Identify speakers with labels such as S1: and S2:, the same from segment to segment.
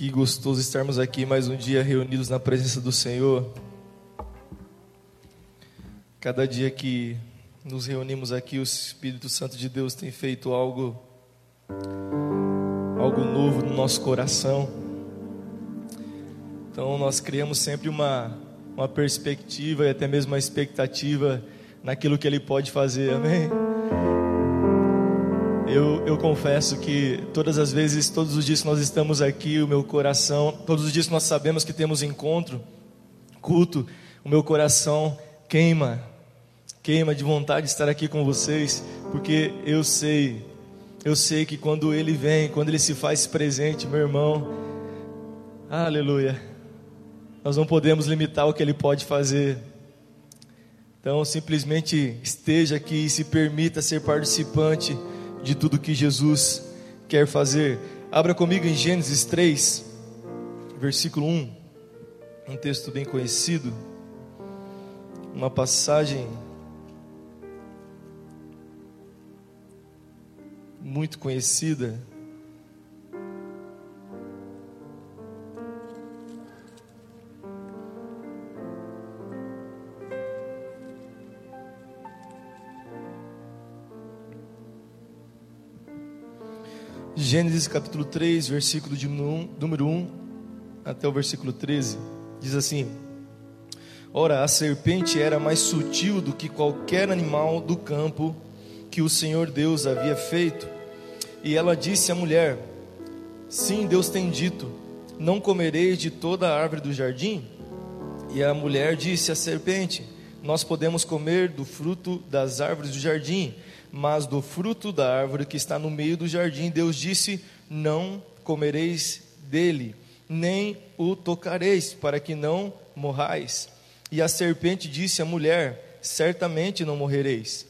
S1: Que gostoso estarmos aqui mais um dia reunidos na presença do Senhor. Cada dia que nos reunimos aqui, o Espírito Santo de Deus tem feito algo algo novo no nosso coração. Então nós criamos sempre uma uma perspectiva e até mesmo uma expectativa naquilo que ele pode fazer. Amém. Eu, eu confesso que todas as vezes, todos os dias que nós estamos aqui, o meu coração, todos os dias que nós sabemos que temos encontro, culto, o meu coração queima, queima de vontade de estar aqui com vocês, porque eu sei, eu sei que quando Ele vem, quando Ele se faz presente, meu irmão, aleluia, nós não podemos limitar o que Ele pode fazer. Então, simplesmente esteja aqui e se permita ser participante de tudo que Jesus quer fazer. Abra comigo em Gênesis 3, versículo 1, um texto bem conhecido, uma passagem muito conhecida. Gênesis capítulo 3, versículo de número 1 até o versículo 13, diz assim: Ora, a serpente era mais sutil do que qualquer animal do campo que o Senhor Deus havia feito. E ela disse à mulher: Sim, Deus tem dito: Não comereis de toda a árvore do jardim? E a mulher disse à serpente: Nós podemos comer do fruto das árvores do jardim mas do fruto da árvore que está no meio do jardim, Deus disse: Não comereis dele, nem o tocareis, para que não morrais. E a serpente disse à mulher: Certamente não morrereis,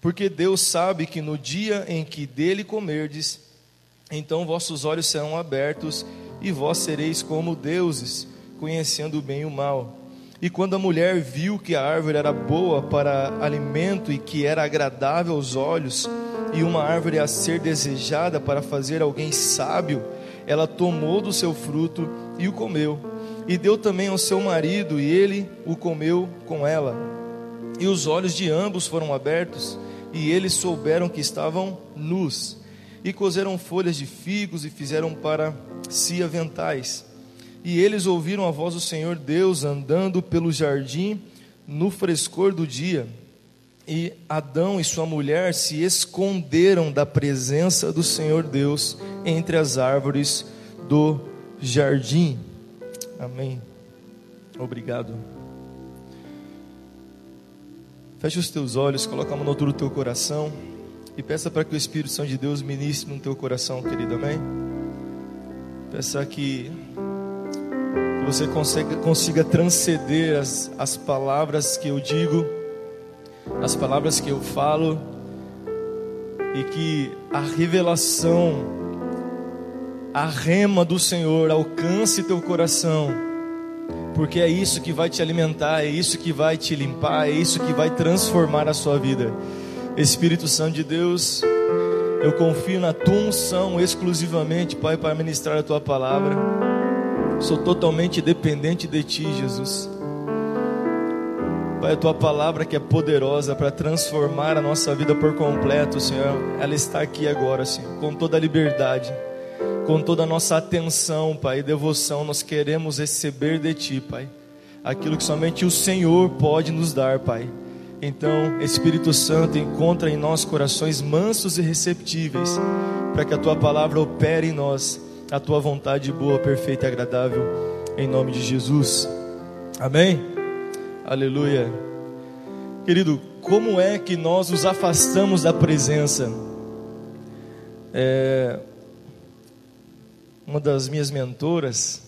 S1: porque Deus sabe que no dia em que dele comerdes, então vossos olhos serão abertos e vós sereis como deuses, conhecendo o bem e o mal. E quando a mulher viu que a árvore era boa para alimento e que era agradável aos olhos, e uma árvore a ser desejada para fazer alguém sábio, ela tomou do seu fruto e o comeu. E deu também ao seu marido, e ele o comeu com ela. E os olhos de ambos foram abertos, e eles souberam que estavam nus. E cozeram folhas de figos e fizeram para si aventais. E eles ouviram a voz do Senhor Deus andando pelo jardim no frescor do dia. E Adão e sua mulher se esconderam da presença do Senhor Deus entre as árvores do jardim. Amém. Obrigado. Feche os teus olhos, coloca a mão no altura do teu coração e peça para que o Espírito Santo de Deus ministre no teu coração, querido. Amém. Peça que você consiga, consiga transcender as, as palavras que eu digo, as palavras que eu falo, e que a revelação, a rema do Senhor alcance teu coração, porque é isso que vai te alimentar, é isso que vai te limpar, é isso que vai transformar a sua vida. Espírito Santo de Deus, eu confio na tua unção exclusivamente, Pai, para ministrar a tua palavra. Sou totalmente dependente de Ti, Jesus. Pai, a Tua palavra que é poderosa para transformar a nossa vida por completo, Senhor, ela está aqui agora, Senhor, com toda a liberdade, com toda a nossa atenção, Pai, e devoção, nós queremos receber de Ti, Pai, aquilo que somente o Senhor pode nos dar, Pai. Então, Espírito Santo, encontra em nós corações mansos e receptíveis, para que a Tua palavra opere em nós a tua vontade boa, perfeita e agradável, em nome de Jesus. Amém? Aleluia. Querido, como é que nós nos afastamos da presença? É, uma das minhas mentoras,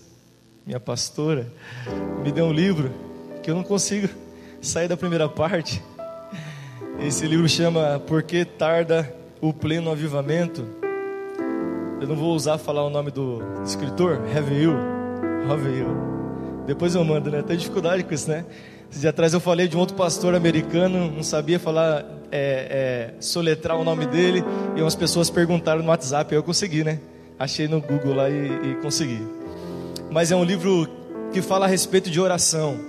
S1: minha pastora, me deu um livro que eu não consigo sair da primeira parte. Esse livro chama Por que tarda o pleno avivamento? Eu não vou usar falar o nome do escritor, Reveil. Reveil. Depois eu mando, né? Tem dificuldade com isso, né? Dias atrás eu falei de um outro pastor americano, não sabia falar, é, é, soletrar o nome dele, e umas pessoas perguntaram no WhatsApp, eu consegui, né? Achei no Google lá e, e consegui. mas é um livro que fala a respeito de oração.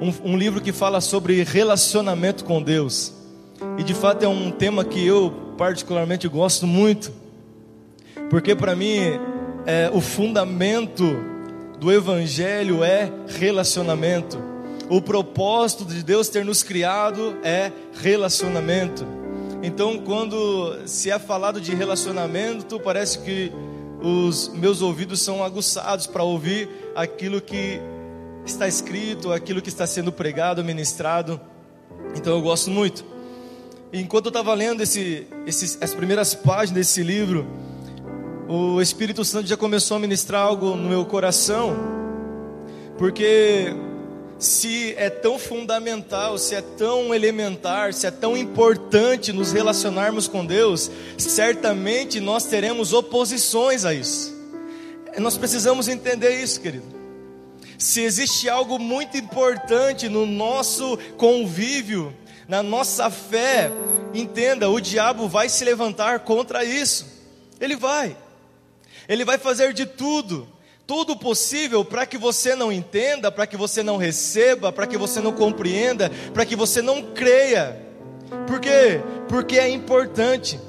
S1: Um, um livro que fala sobre relacionamento com Deus. E de fato é um tema que eu particularmente gosto muito, porque para mim é, o fundamento do Evangelho é relacionamento. O propósito de Deus ter nos criado é relacionamento. Então, quando se é falado de relacionamento, parece que os meus ouvidos são aguçados para ouvir aquilo que está escrito, aquilo que está sendo pregado, ministrado. Então, eu gosto muito. Enquanto eu estava lendo esse, esses, as primeiras páginas desse livro, o Espírito Santo já começou a ministrar algo no meu coração, porque se é tão fundamental, se é tão elementar, se é tão importante nos relacionarmos com Deus, certamente nós teremos oposições a isso. Nós precisamos entender isso, querido. Se existe algo muito importante no nosso convívio, na nossa fé, entenda, o diabo vai se levantar contra isso. Ele vai. Ele vai fazer de tudo, tudo possível para que você não entenda, para que você não receba, para que você não compreenda, para que você não creia. Por quê? Porque é importante.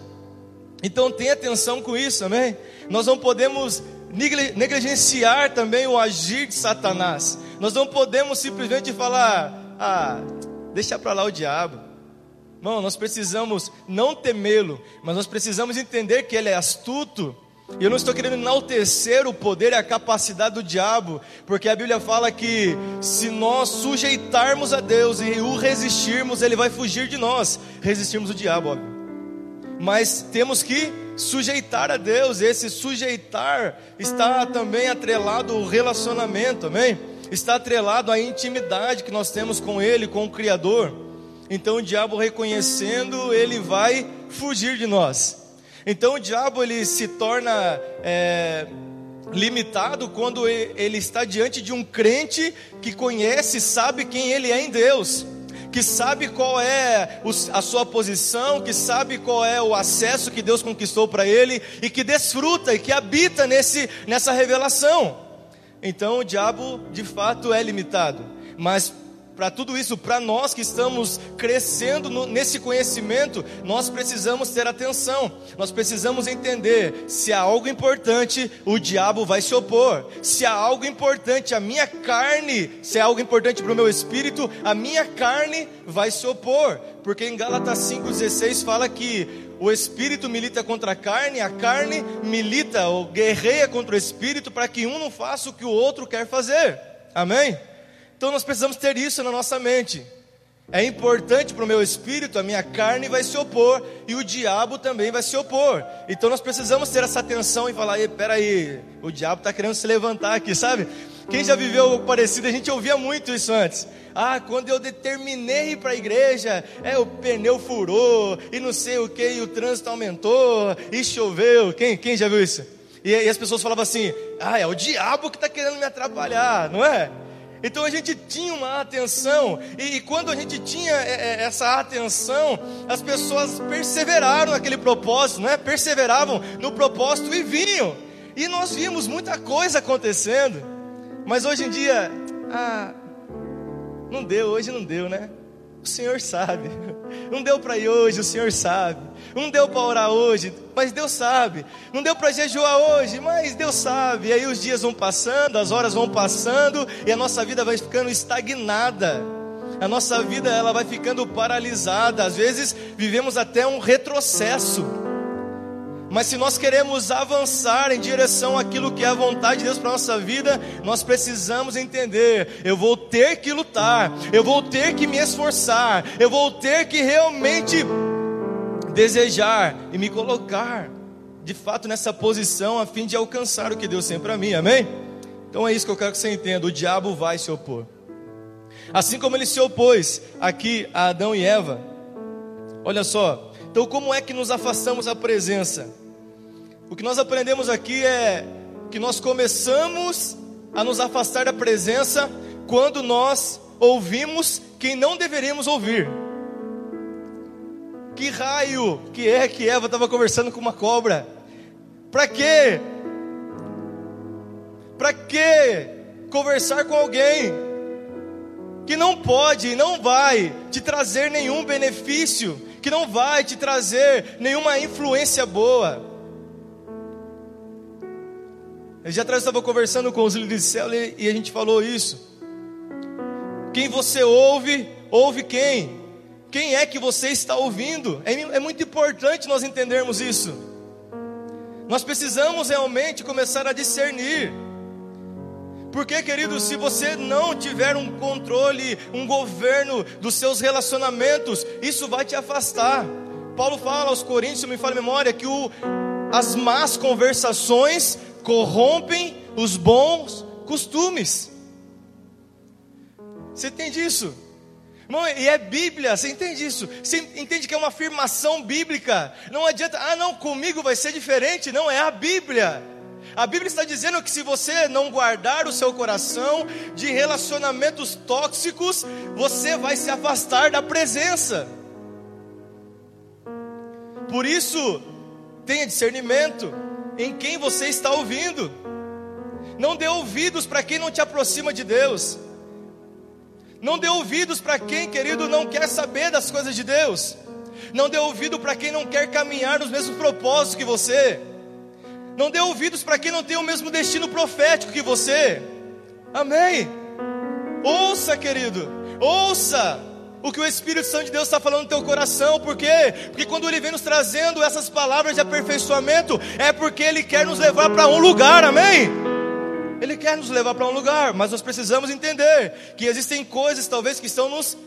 S1: Então tenha atenção com isso, amém? Nós não podemos negligenciar também o agir de Satanás. Nós não podemos simplesmente falar, ah, deixa para lá o diabo. Não, nós precisamos não temê-lo, mas nós precisamos entender que ele é astuto e eu não estou querendo enaltecer o poder e a capacidade do diabo, porque a Bíblia fala que se nós sujeitarmos a Deus e o resistirmos, ele vai fugir de nós. Resistirmos o diabo, óbvio. Mas temos que sujeitar a Deus, esse sujeitar está também atrelado ao relacionamento, amém? Está atrelado à intimidade que nós temos com Ele, com o Criador. Então o diabo reconhecendo, ele vai fugir de nós. Então o diabo ele se torna é, limitado quando ele está diante de um crente que conhece, sabe quem ele é em Deus que sabe qual é a sua posição, que sabe qual é o acesso que Deus conquistou para ele e que desfruta e que habita nesse, nessa revelação. Então o diabo de fato é limitado, mas para tudo isso, para nós que estamos crescendo no, nesse conhecimento, nós precisamos ter atenção, nós precisamos entender: se há algo importante, o diabo vai se opor, se há algo importante, a minha carne, se há algo importante para o meu espírito, a minha carne vai se opor, porque em Gálatas 5,16 fala que o espírito milita contra a carne, a carne milita ou guerreia contra o espírito para que um não faça o que o outro quer fazer, amém? Então nós precisamos ter isso na nossa mente. É importante para o meu espírito, a minha carne vai se opor e o diabo também vai se opor. Então nós precisamos ter essa atenção e falar: peraí, o diabo está querendo se levantar aqui, sabe? Quem já viveu algo parecido, a gente ouvia muito isso antes. Ah, quando eu determinei para a igreja, é o pneu furou e não sei o que, e o trânsito aumentou e choveu. Quem, quem já viu isso? E, e as pessoas falavam assim: ah, é o diabo que está querendo me atrapalhar, não é? Então a gente tinha uma atenção, e, e quando a gente tinha é, é, essa atenção, as pessoas perseveraram naquele propósito, não é? Perseveravam no propósito e vinham. E nós vimos muita coisa acontecendo. Mas hoje em dia, ah, não deu, hoje não deu, né? O Senhor sabe. Não deu para ir hoje, o Senhor sabe. Não deu para orar hoje, mas Deus sabe. Não deu para jejuar hoje, mas Deus sabe. E aí os dias vão passando, as horas vão passando e a nossa vida vai ficando estagnada. A nossa vida ela vai ficando paralisada. Às vezes vivemos até um retrocesso. Mas se nós queremos avançar em direção àquilo que é a vontade de Deus para a nossa vida, nós precisamos entender: eu vou ter que lutar, eu vou ter que me esforçar, eu vou ter que realmente desejar e me colocar de fato nessa posição a fim de alcançar o que Deus tem para mim, amém? Então é isso que eu quero que você entenda: o diabo vai se opor, assim como ele se opôs aqui a Adão e Eva. Olha só, então como é que nos afastamos da presença? O que nós aprendemos aqui é que nós começamos a nos afastar da presença quando nós ouvimos quem não deveríamos ouvir. Que raio que é que Eva estava conversando com uma cobra? Para quê? Para que conversar com alguém que não pode e não vai te trazer nenhum benefício, que não vai te trazer nenhuma influência boa? Eu já atrás estava conversando com os líderes de e a gente falou isso. Quem você ouve, ouve quem? Quem é que você está ouvindo? É, é muito importante nós entendermos isso. Nós precisamos realmente começar a discernir. Porque, querido, se você não tiver um controle, um governo dos seus relacionamentos, isso vai te afastar. Paulo fala aos Coríntios, me fala a memória, que o, as más conversações corrompem os bons costumes. Você entende isso? Irmão, e é Bíblia, você entende isso? Você entende que é uma afirmação bíblica. Não adianta, ah, não, comigo vai ser diferente. Não, é a Bíblia. A Bíblia está dizendo que se você não guardar o seu coração de relacionamentos tóxicos, você vai se afastar da presença. Por isso, tenha discernimento em quem você está ouvindo. Não dê ouvidos para quem não te aproxima de Deus. Não dê ouvidos para quem, querido, não quer saber das coisas de Deus. Não dê ouvido para quem não quer caminhar nos mesmos propósitos que você. Não dê ouvidos para quem não tem o mesmo destino profético que você. Amém. Ouça, querido. Ouça o que o Espírito Santo de Deus está falando no teu coração, por quê? Porque quando Ele vem nos trazendo essas palavras de aperfeiçoamento, é porque Ele quer nos levar para um lugar, amém? Ele quer nos levar para um lugar, mas nós precisamos entender que existem coisas talvez que estão nos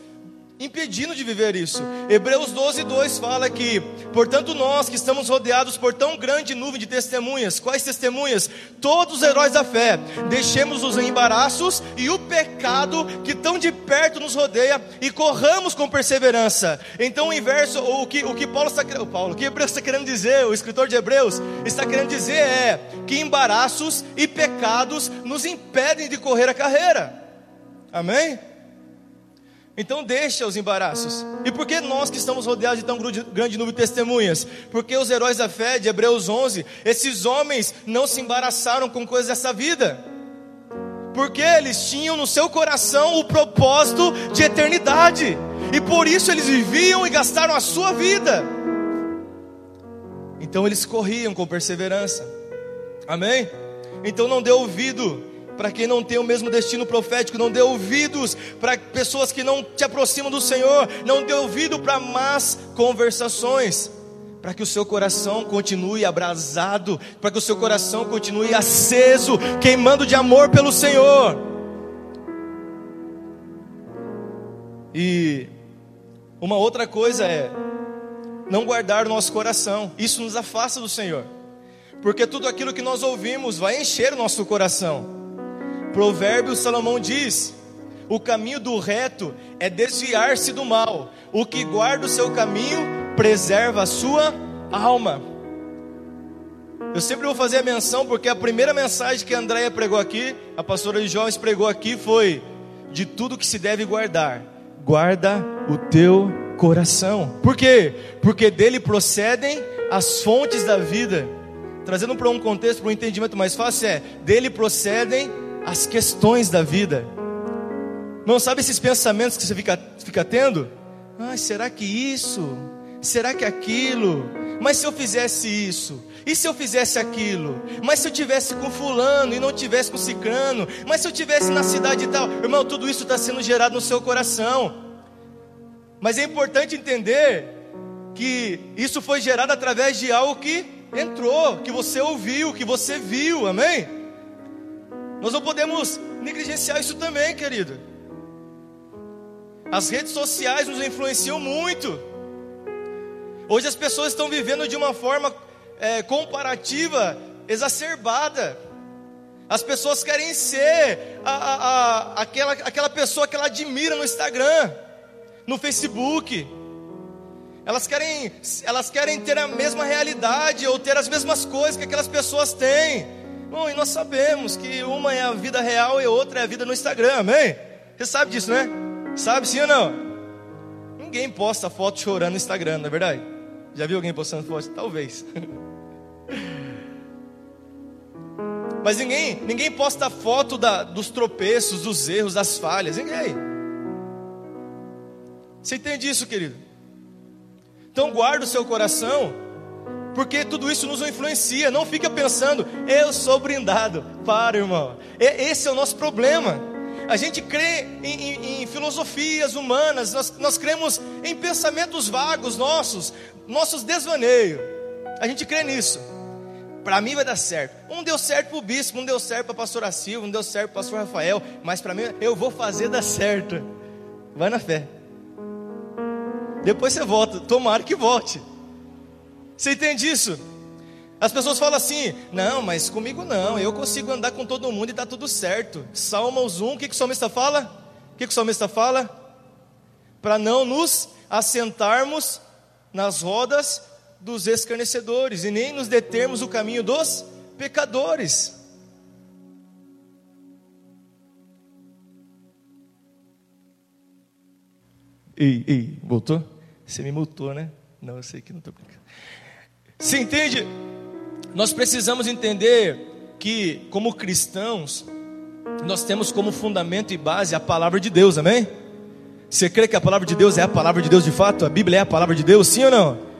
S1: impedindo de viver isso. Hebreus 12, 2 fala que, portanto, nós que estamos rodeados por tão grande nuvem de testemunhas, quais testemunhas? Todos os heróis da fé, deixemos os embaraços e o pecado que tão de perto nos rodeia e corramos com perseverança. Então, o inverso, o que, o que Paulo está Paulo, o que Hebreus está querendo dizer, o escritor de Hebreus está querendo dizer é que embaraços e pecados nos impedem de correr a carreira. Amém? Então deixa os embaraços. E por que nós que estamos rodeados de tão grande número de testemunhas? Porque os heróis da fé de Hebreus 11, esses homens não se embaraçaram com coisas dessa vida. Porque eles tinham no seu coração o propósito de eternidade. E por isso eles viviam e gastaram a sua vida. Então eles corriam com perseverança. Amém? Então não dê ouvido para quem não tem o mesmo destino profético, não dê ouvidos para pessoas que não te aproximam do Senhor, não dê ouvido para más conversações, para que o seu coração continue abrasado, para que o seu coração continue aceso, queimando de amor pelo Senhor. E uma outra coisa é não guardar o nosso coração, isso nos afasta do Senhor, porque tudo aquilo que nós ouvimos vai encher o nosso coração. Provérbios Salomão diz: o caminho do reto é desviar-se do mal, o que guarda o seu caminho preserva a sua alma. Eu sempre vou fazer a menção porque a primeira mensagem que a Andréia pregou aqui, a pastora de jovens pregou aqui foi: de tudo que se deve guardar, guarda o teu coração. Por quê? Porque dele procedem as fontes da vida. Trazendo para um contexto, para um entendimento mais fácil, é: dele procedem as questões da vida. Não sabe esses pensamentos que você fica, fica tendo? Ah, será que isso? Será que aquilo? Mas se eu fizesse isso? E se eu fizesse aquilo? Mas se eu tivesse com fulano e não tivesse com cicrano? Mas se eu tivesse na cidade e tal? Irmão, tudo isso está sendo gerado no seu coração. Mas é importante entender que isso foi gerado através de algo que entrou, que você ouviu, que você viu, amém? Nós não podemos negligenciar isso também, querido. As redes sociais nos influenciam muito. Hoje as pessoas estão vivendo de uma forma é, comparativa exacerbada. As pessoas querem ser a, a, a, aquela, aquela pessoa que ela admira no Instagram, no Facebook. Elas querem, elas querem ter a mesma realidade ou ter as mesmas coisas que aquelas pessoas têm. Bom, e nós sabemos que uma é a vida real e outra é a vida no Instagram, amém? Você sabe disso, né? Sabe sim ou não? Ninguém posta foto chorando no Instagram, não é verdade? Já viu alguém postando foto? Talvez. Mas ninguém, ninguém posta foto da, dos tropeços, dos erros, das falhas. Ninguém. Você entende isso, querido? Então guarda o seu coração, porque tudo isso nos influencia. Não fica pensando, eu sou brindado. Para, irmão. Esse é o nosso problema. A gente crê em, em, em filosofias humanas, nós, nós cremos em pensamentos vagos nossos, nossos desvaneios. A gente crê nisso. Para mim vai dar certo. Um deu certo para o bispo, um deu certo para a pastora Silva, um deu certo para o pastor Rafael, mas para mim eu vou fazer dar certo. Vai na fé. Depois você volta, tomara que volte. Você entende isso? As pessoas falam assim: não, mas comigo não, eu consigo andar com todo mundo e está tudo certo. Salmos 1, o que, que o salmista fala? O que, que o salmista fala? Para não nos assentarmos nas rodas dos escarnecedores e nem nos determos o caminho dos pecadores. Ei, ei, voltou? Você me multou, né? Não, eu sei que não estou brincando. Você entende? Nós precisamos entender que, como cristãos, nós temos como fundamento e base a palavra de Deus, amém? Você crê que a palavra de Deus é a palavra de Deus de fato? A Bíblia é a palavra de Deus, sim ou não?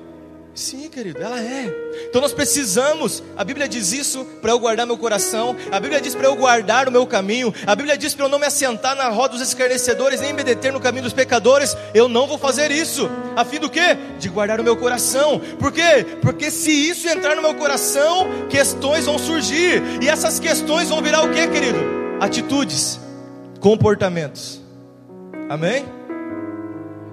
S1: Sim, querido, ela é. Então nós precisamos. A Bíblia diz isso para eu guardar meu coração. A Bíblia diz para eu guardar o meu caminho. A Bíblia diz para eu não me assentar na roda dos escarnecedores, nem me deter no caminho dos pecadores. Eu não vou fazer isso. A fim do quê? De guardar o meu coração. Por quê? Porque se isso entrar no meu coração, questões vão surgir. E essas questões vão virar o quê, querido? Atitudes, comportamentos. Amém?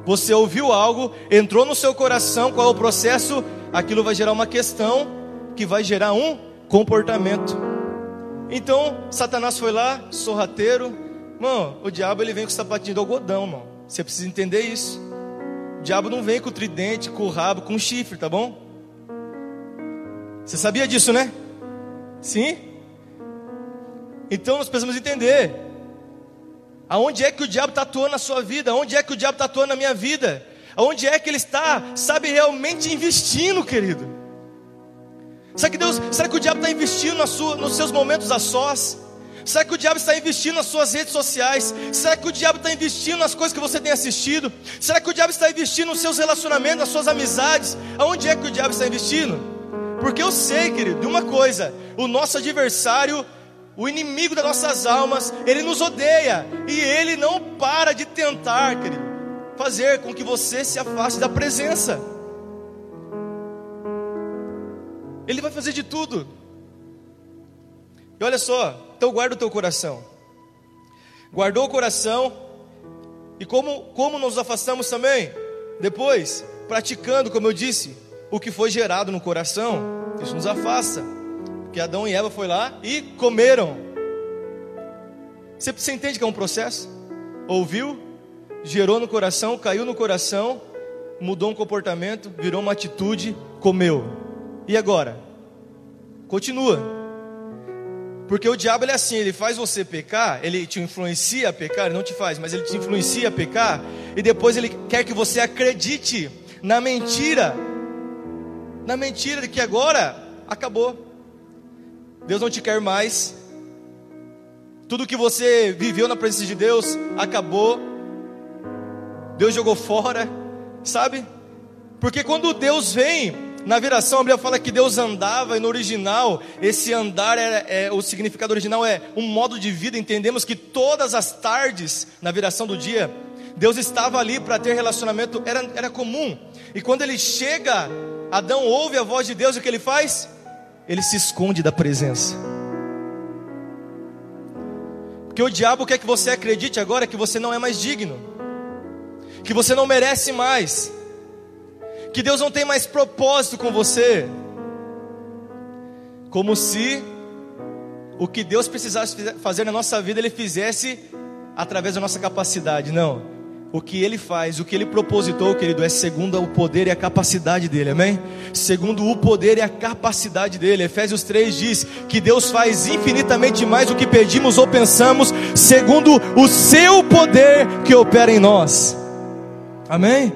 S1: Você ouviu algo, entrou no seu coração, qual é o processo? Aquilo vai gerar uma questão que vai gerar um comportamento. Então, Satanás foi lá, sorrateiro. Mano, o diabo ele vem com o sapatinho de algodão, mano. Você precisa entender isso. O diabo não vem com o tridente, com o rabo, com o chifre, tá bom? Você sabia disso, né? Sim? Então nós precisamos entender. Aonde é que o diabo está atuando na sua vida? Aonde é que o diabo está atuando na minha vida? Aonde é que ele está, sabe, realmente investindo, querido? Será que Deus, será que o diabo está investindo sua, nos seus momentos a sós? Será que o diabo está investindo nas suas redes sociais? Será que o diabo está investindo nas coisas que você tem assistido? Será que o diabo está investindo nos seus relacionamentos, nas suas amizades? Aonde é que o diabo está investindo? Porque eu sei, querido, de uma coisa: o nosso adversário o inimigo das nossas almas, ele nos odeia e ele não para de tentar, querido, fazer com que você se afaste da presença. Ele vai fazer de tudo. E olha só, então guarda o teu coração. Guardou o coração. E como, como nos afastamos também? Depois, praticando, como eu disse, o que foi gerado no coração, isso nos afasta que Adão e Eva foi lá e comeram. Você, você entende que é um processo? Ouviu, gerou no coração, caiu no coração, mudou um comportamento, virou uma atitude, comeu. E agora? Continua. Porque o diabo ele é assim, ele faz você pecar, ele te influencia a pecar, ele não te faz, mas ele te influencia a pecar, e depois ele quer que você acredite na mentira, na mentira de que agora acabou. Deus não te quer mais. Tudo que você viveu na presença de Deus acabou. Deus jogou fora, sabe? Porque quando Deus vem na viração, a Bíblia fala que Deus andava e no original, esse andar era, é, o significado original é um modo de vida. Entendemos que todas as tardes, na viração do dia, Deus estava ali para ter relacionamento, era, era comum. E quando ele chega, Adão ouve a voz de Deus, o que ele faz? Ele se esconde da presença. Porque o diabo quer que você acredite agora que você não é mais digno, que você não merece mais, que Deus não tem mais propósito com você, como se o que Deus precisasse fazer na nossa vida Ele fizesse através da nossa capacidade. Não. O que ele faz, o que ele propositou, querido, é segundo o poder e a capacidade dele, amém? Segundo o poder e a capacidade dele. Efésios 3 diz que Deus faz infinitamente mais do que pedimos ou pensamos, segundo o seu poder que opera em nós, amém?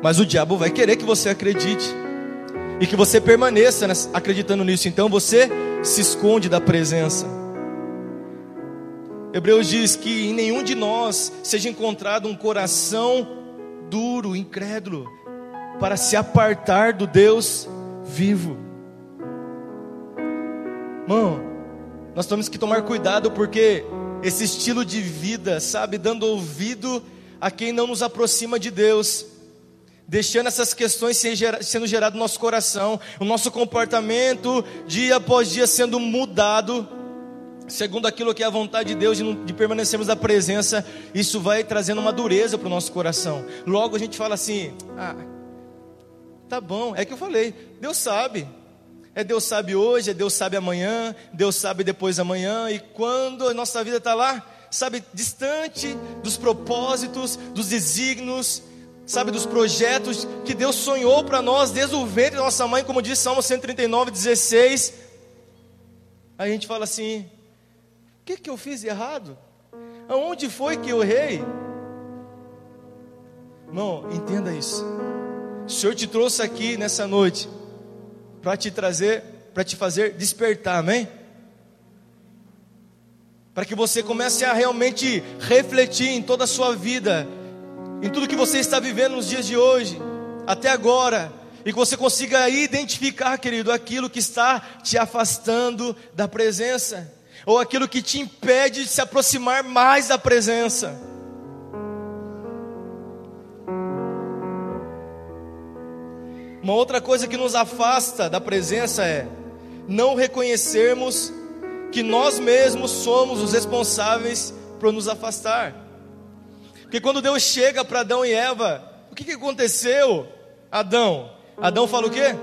S1: Mas o diabo vai querer que você acredite e que você permaneça acreditando nisso, então você se esconde da presença. Hebreus diz que em nenhum de nós seja encontrado um coração duro, incrédulo, para se apartar do Deus vivo. Irmão, nós temos que tomar cuidado porque esse estilo de vida, sabe, dando ouvido a quem não nos aproxima de Deus, deixando essas questões sendo geradas no nosso coração, o nosso comportamento dia após dia sendo mudado, segundo aquilo que é a vontade de Deus, de, permanecermos na presença, isso vai trazendo uma dureza para o nosso coração. Logo a gente fala assim: ah, tá bom, é que eu falei, Deus sabe. É Deus sabe hoje, é Deus sabe amanhã, Deus sabe depois amanhã, e quando a nossa vida está lá, sabe, distante dos propósitos, dos desígnios, sabe, dos projetos que Deus sonhou para nós desde o ventre da nossa mãe, como diz Salmo 139, 16. A gente fala assim: que, que eu fiz errado? Aonde foi que eu errei? Irmão, entenda isso. O Senhor te trouxe aqui nessa noite para te trazer, para te fazer despertar, amém? Para que você comece a realmente refletir em toda a sua vida, em tudo que você está vivendo nos dias de hoje, até agora, e que você consiga identificar, querido, aquilo que está te afastando da presença, ou aquilo que te impede de se aproximar mais da presença. Uma outra coisa que nos afasta da presença é não reconhecermos que nós mesmos somos os responsáveis por nos afastar. Porque quando Deus chega para Adão e Eva, o que, que aconteceu? Adão, Adão fala o quê?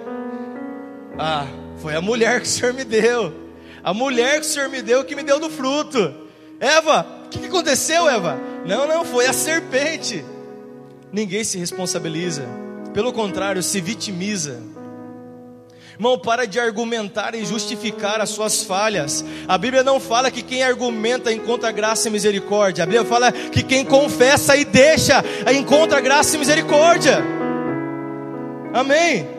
S1: Ah, foi a mulher que o Senhor me deu. A mulher que o Senhor me deu que me deu do fruto. Eva, o que, que aconteceu, Eva? Não, não, foi a serpente. Ninguém se responsabiliza. Pelo contrário, se vitimiza. Irmão, para de argumentar e justificar as suas falhas. A Bíblia não fala que quem argumenta encontra graça e misericórdia. A Bíblia fala que quem confessa e deixa encontra graça e misericórdia. Amém.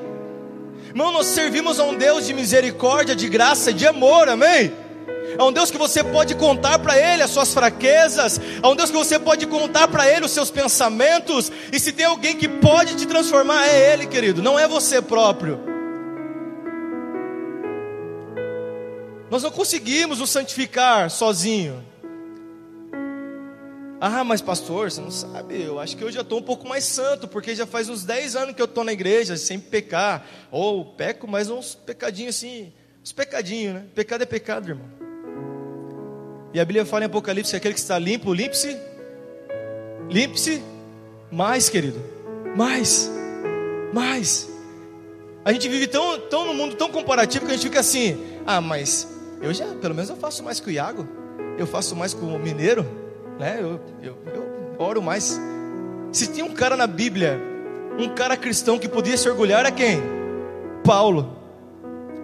S1: Irmão, nós servimos a um Deus de misericórdia, de graça, de amor. Amém a um Deus que você pode contar para Ele as suas fraquezas, a um Deus que você pode contar para Ele os seus pensamentos, e se tem alguém que pode te transformar, é Ele, querido, não é você próprio. Nós não conseguimos nos santificar sozinho. Ah, mas pastor, você não sabe, eu acho que eu já estou um pouco mais santo, porque já faz uns 10 anos que eu estou na igreja sem pecar, ou peco, mas uns pecadinhos assim, uns pecadinhos, né? Pecado é pecado, irmão. E a Bíblia fala em Apocalipse: aquele que está limpo, limpe-se. Limpe-se mais, querido. Mais. Mais. A gente vive tão, tão no mundo tão comparativo que a gente fica assim: ah, mas eu já, pelo menos eu faço mais que o Iago. Eu faço mais com o mineiro. Né? Eu, eu, eu oro mais. Se tinha um cara na Bíblia, um cara cristão que podia se orgulhar, era quem? Paulo.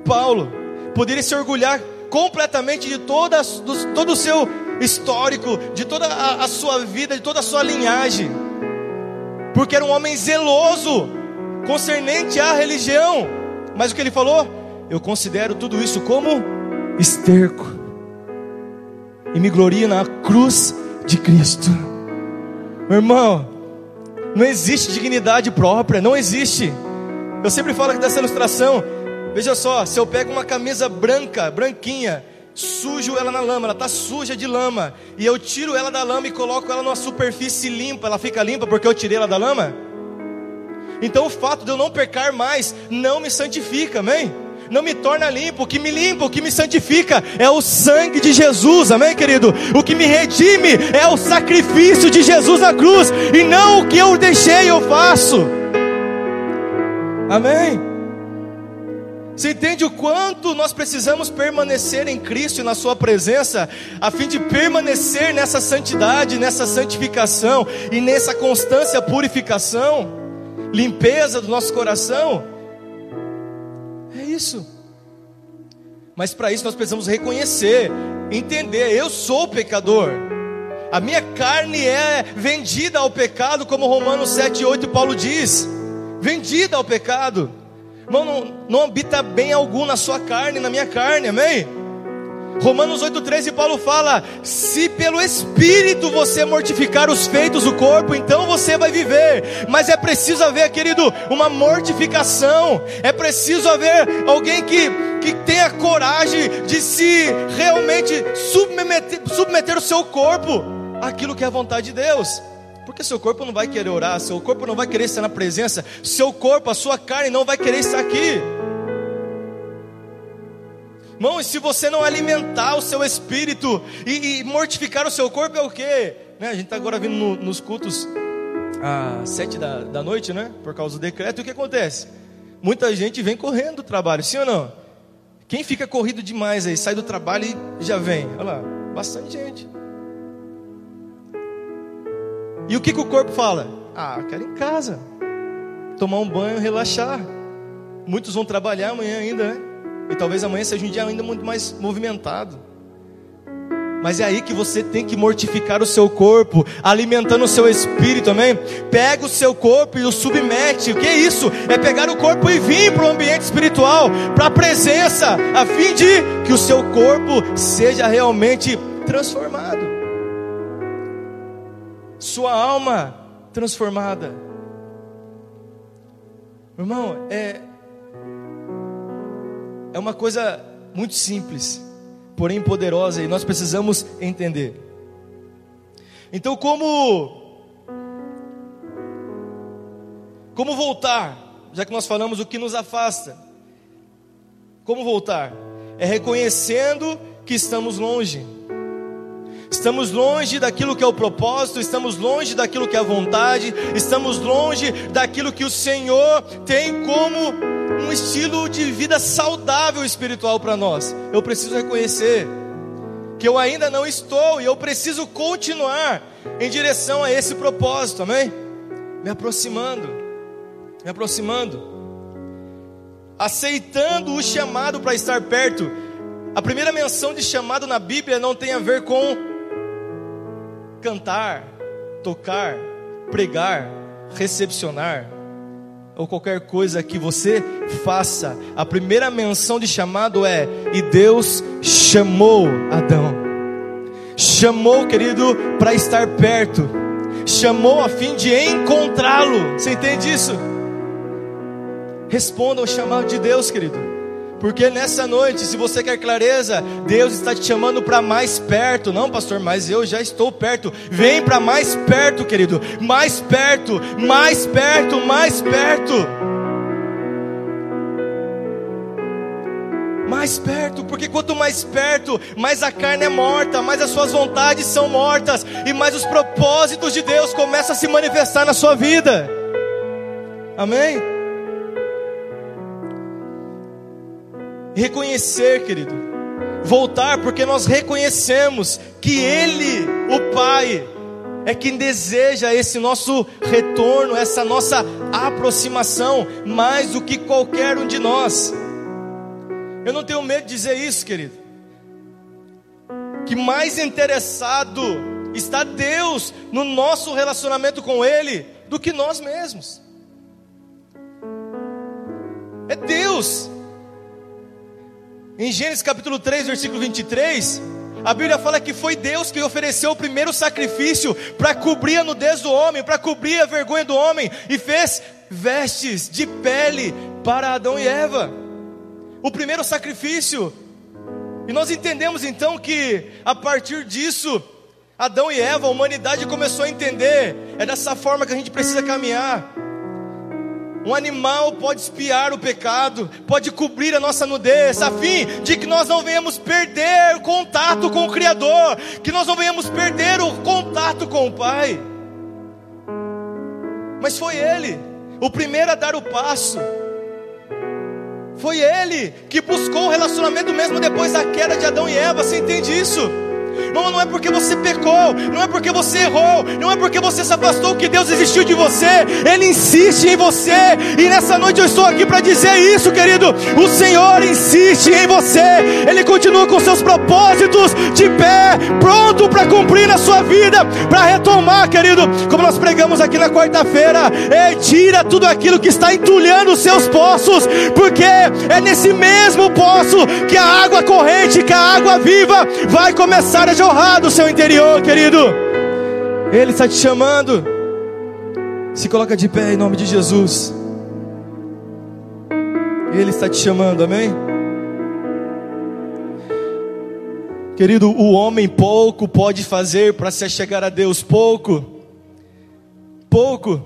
S1: Paulo. Poderia se orgulhar completamente de toda, do, todo o seu histórico, de toda a, a sua vida, de toda a sua linhagem, porque era um homem zeloso, concernente à religião. Mas o que ele falou? Eu considero tudo isso como esterco, e me glorio na cruz de Cristo. Meu irmão, não existe dignidade própria, não existe. Eu sempre falo dessa ilustração Veja só, se eu pego uma camisa branca, branquinha, sujo ela na lama, ela está suja de lama, e eu tiro ela da lama e coloco ela numa superfície limpa, ela fica limpa porque eu tirei ela da lama? Então o fato de eu não pecar mais não me santifica, amém? Não me torna limpo, o que me limpa, o que me santifica é o sangue de Jesus, amém, querido? O que me redime é o sacrifício de Jesus na cruz, e não o que eu deixei eu faço, amém? Você entende o quanto nós precisamos permanecer em Cristo e na Sua presença, a fim de permanecer nessa santidade, nessa santificação e nessa constância purificação, limpeza do nosso coração? Isso. Mas para isso nós precisamos reconhecer, entender: eu sou pecador. A minha carne é vendida ao pecado, como Romanos 7, 8 Paulo diz: vendida ao pecado. Irmão, não, não habita bem algum na sua carne, na minha carne, amém? Romanos 8,13 Paulo fala: se pelo Espírito você mortificar os feitos do corpo, então você vai viver. Mas é preciso haver, querido, uma mortificação. É preciso haver alguém que, que tenha coragem de se realmente submeter, submeter o seu corpo àquilo que é a vontade de Deus. Porque seu corpo não vai querer orar, seu corpo não vai querer estar na presença, seu corpo, a sua carne não vai querer estar aqui. Irmão, se você não alimentar o seu espírito e, e mortificar o seu corpo, é o quê? Né? A gente está agora vindo no, nos cultos às sete da, da noite, né? Por causa do decreto, e o que acontece? Muita gente vem correndo do trabalho, sim ou não? Quem fica corrido demais aí, sai do trabalho e já vem? Olha lá, bastante gente. E o que, que o corpo fala? Ah, quero ir em casa, tomar um banho, relaxar. Muitos vão trabalhar amanhã ainda, né? E talvez amanhã seja um dia ainda muito mais movimentado. Mas é aí que você tem que mortificar o seu corpo, alimentando o seu espírito, amém? Pega o seu corpo e o submete. O que é isso? É pegar o corpo e vir para o ambiente espiritual, para a presença, a fim de que o seu corpo seja realmente transformado. Sua alma transformada. Irmão, é é uma coisa muito simples, porém poderosa, e nós precisamos entender. Então, como como voltar? Já que nós falamos o que nos afasta. Como voltar? É reconhecendo que estamos longe. Estamos longe daquilo que é o propósito, estamos longe daquilo que é a vontade, estamos longe daquilo que o Senhor tem como um estilo de vida saudável espiritual para nós. Eu preciso reconhecer que eu ainda não estou e eu preciso continuar em direção a esse propósito, amém? Me aproximando, me aproximando, aceitando o chamado para estar perto. A primeira menção de chamado na Bíblia não tem a ver com cantar, tocar, pregar, recepcionar ou qualquer coisa que você faça, a primeira menção de chamado é: e Deus chamou Adão, chamou, querido, para estar perto, chamou a fim de encontrá-lo. Você entende isso? Responda ao chamado de Deus, querido. Porque nessa noite, se você quer clareza, Deus está te chamando para mais perto. Não, pastor, mas eu já estou perto. Vem para mais perto, querido. Mais perto, mais perto, mais perto. mais perto, porque quanto mais perto, mais a carne é morta, mais as suas vontades são mortas e mais os propósitos de Deus começam a se manifestar na sua vida. Amém? Reconhecer, querido, voltar, porque nós reconhecemos que Ele, o Pai, é quem deseja esse nosso retorno, essa nossa aproximação, mais do que qualquer um de nós. Eu não tenho medo de dizer isso, querido. Que mais interessado está Deus no nosso relacionamento com Ele do que nós mesmos. É Deus em Gênesis capítulo 3, versículo 23, a Bíblia fala que foi Deus que ofereceu o primeiro sacrifício para cobrir a nudez do homem, para cobrir a vergonha do homem, e fez vestes de pele para Adão e Eva. O primeiro sacrifício. E nós entendemos então que a partir disso, Adão e Eva, a humanidade começou a entender, é dessa forma que a gente precisa caminhar. Um animal pode espiar o pecado, pode cobrir a nossa nudez, a fim de que nós não venhamos perder o contato com o Criador, que nós não venhamos perder o contato com o Pai. Mas foi Ele, o primeiro a dar o passo. Foi Ele que buscou o relacionamento mesmo depois da queda de Adão e Eva. Você entende isso? Não, não é porque você pecou, não é porque você errou, não é porque você se afastou que Deus existiu de você. Ele insiste em você. E nessa noite eu estou aqui para dizer isso, querido. O Senhor insiste em você. Ele continua com seus propósitos de pé, pronto para cumprir na sua vida, para retomar, querido. Como nós pregamos aqui na quarta-feira, tira tudo aquilo que está entulhando os seus poços, porque é nesse mesmo poço que a água corrente, que a água viva vai começar a jorrar do seu interior, querido. Ele está te chamando. Se coloca de pé em nome de Jesus. Ele está te chamando, amém? Querido, o homem pouco pode fazer para se chegar a Deus, pouco, pouco.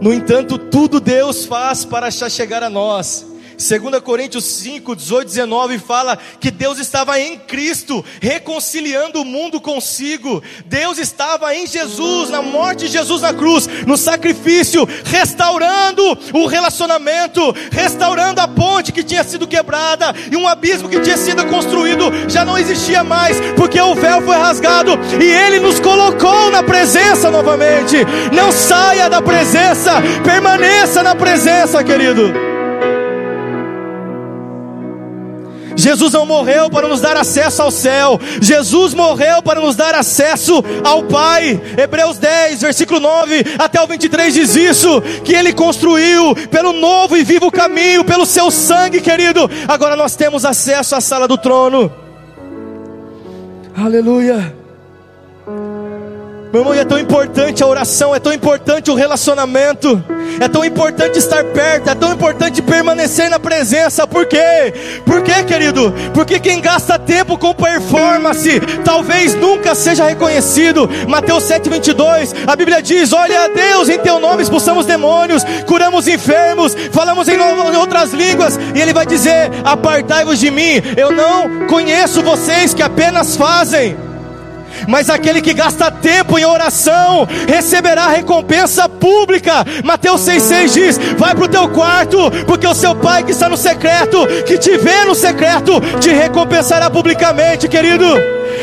S1: No entanto, tudo Deus faz para se chegar a nós. 2 Coríntios 5, 18, 19 fala que Deus estava em Cristo, reconciliando o mundo consigo. Deus estava em Jesus, na morte de Jesus na cruz, no sacrifício, restaurando o relacionamento, restaurando a ponte que tinha sido quebrada e um abismo que tinha sido construído já não existia mais, porque o véu foi rasgado e ele nos colocou na presença novamente. Não saia da presença, permaneça na presença, querido. Jesus não morreu para nos dar acesso ao céu, Jesus morreu para nos dar acesso ao Pai. Hebreus 10, versículo 9 até o 23 diz isso: que Ele construiu pelo novo e vivo caminho, pelo seu sangue, querido. Agora nós temos acesso à sala do trono. Aleluia. Meu irmão, é tão importante a oração, é tão importante o relacionamento, é tão importante estar perto, é tão importante permanecer na presença. Por quê? Por quê, querido? Porque quem gasta tempo com performance, talvez nunca seja reconhecido. Mateus 7,22, a Bíblia diz: Olha a Deus, em teu nome expulsamos demônios, curamos enfermos, falamos em outras línguas, e Ele vai dizer: Apartai-vos de mim, eu não conheço vocês que apenas fazem mas aquele que gasta tempo em oração receberá recompensa pública. Mateus 6,6 diz: Vai para o teu quarto, porque o seu pai que está no secreto, que te vê no secreto, te recompensará publicamente, querido.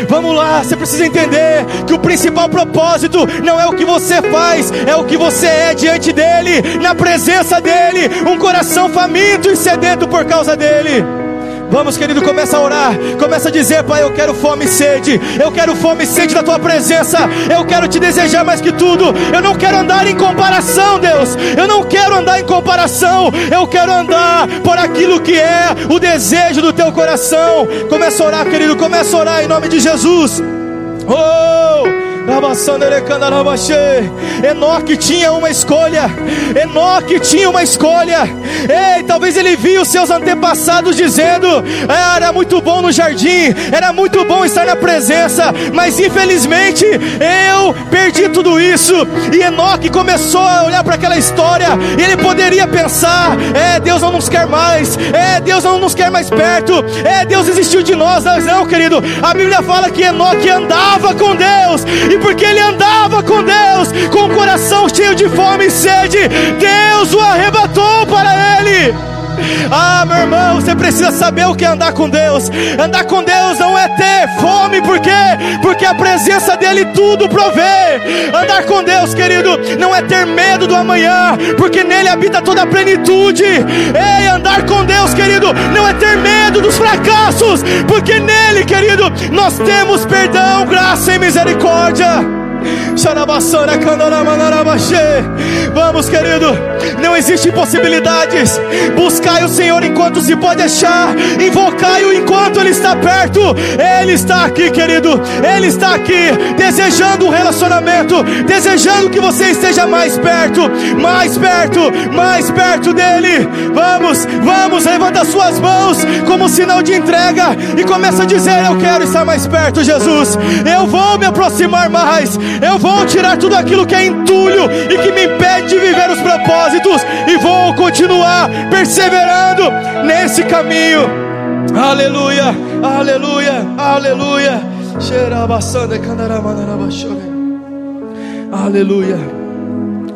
S1: Vamos lá, você precisa entender que o principal propósito não é o que você faz, é o que você é diante dEle, na presença dEle, um coração faminto e sedento por causa dEle. Vamos, querido, começa a orar. Começa a dizer, Pai, eu quero fome e sede. Eu quero fome e sede da tua presença. Eu quero te desejar mais que tudo. Eu não quero andar em comparação, Deus. Eu não quero andar em comparação. Eu quero andar por aquilo que é o desejo do teu coração. Começa a orar, querido. Começa a orar em nome de Jesus. Oh! Enoque tinha uma escolha. Enoque tinha uma escolha. Ei, talvez ele viu seus antepassados dizendo: ah, era muito bom no jardim, era muito bom estar na presença, mas infelizmente eu perdi tudo isso. E Enoque começou a olhar para aquela história e ele poderia pensar: é, Deus não nos quer mais, é, Deus não nos quer mais perto, é, Deus desistiu de nós. Mas não, querido, a Bíblia fala que Enoque andava com Deus e porque ele andava com Deus, com o coração cheio de fome e sede, Deus o arrebatou para ele. Ah, meu irmão, você precisa saber o que é andar com Deus. Andar com Deus não é ter fome, por quê? Porque a presença dEle tudo provê. Andar com Deus, querido, não é ter medo do amanhã, porque nele habita toda a plenitude. Ei, andar com Deus, querido, não é ter medo dos fracassos, porque nele, querido, nós temos perdão, graça e misericórdia. Vamos, querido, não existe possibilidades. Buscai o Senhor enquanto se pode achar, invocai-o enquanto Ele está perto. Ele está aqui, querido, Ele está aqui, desejando um relacionamento, desejando que você esteja mais perto, mais perto, mais perto dEle. Vamos, vamos, levanta suas mãos como sinal de entrega e começa a dizer: Eu quero estar mais perto, Jesus. Eu vou me aproximar mais. Eu vou tirar tudo aquilo que é entulho e que me impede de viver os propósitos e vou continuar perseverando nesse caminho. Aleluia, aleluia, aleluia. Aleluia.